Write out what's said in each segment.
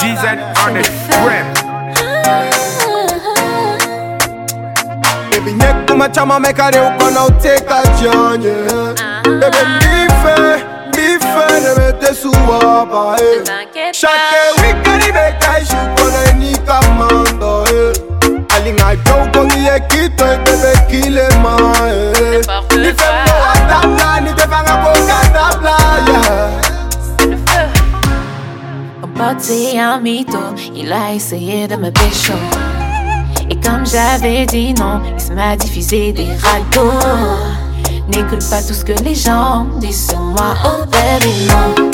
GZ on the gram. Baby, nye kuma chama meka I'll take a chonye Baby, bife, bife, nemete suwa ba eh. Shake wikari beka ishu kona enika mando eh. Alinga ipe uko nye kito, eh, bebe kile ma Nife mwa tanga, nife C'est un mytho, il a essayé de me pécho. Et comme j'avais dit non, il m'a diffusé des ragots. N'écoute pas tout ce que les gens disent sur moi, oh baby non.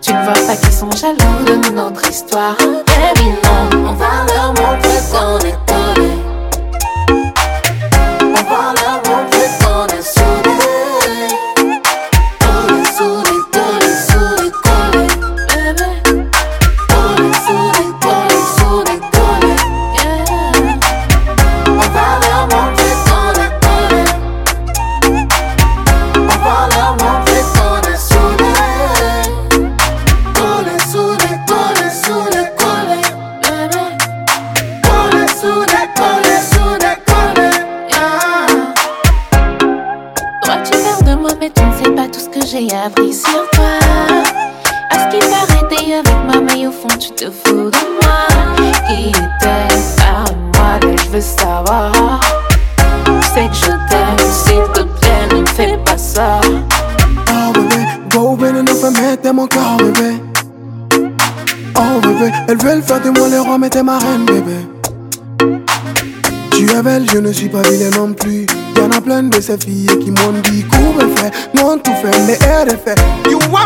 Tu ne vois pas qu'ils sont jaloux de notre histoire, oh baby j'ai appris sur toi. À ce qui paraît t'es avec moi mais au fond tu te fous de moi. Qui était parle-moi mais je veux savoir. Tu sais que je t'aime s'il te plaît ne me fais pas ça. Oh bébé, go bébé, ne fais mettre mon corps bébé. Oh bébé, elles veulent faire de moi le roi mais t'es ma reine bébé. Tu es belle, je ne suis pas vilain non plus. Y'en a plein de ces filles qui m'ont dit tout beautiful. You want.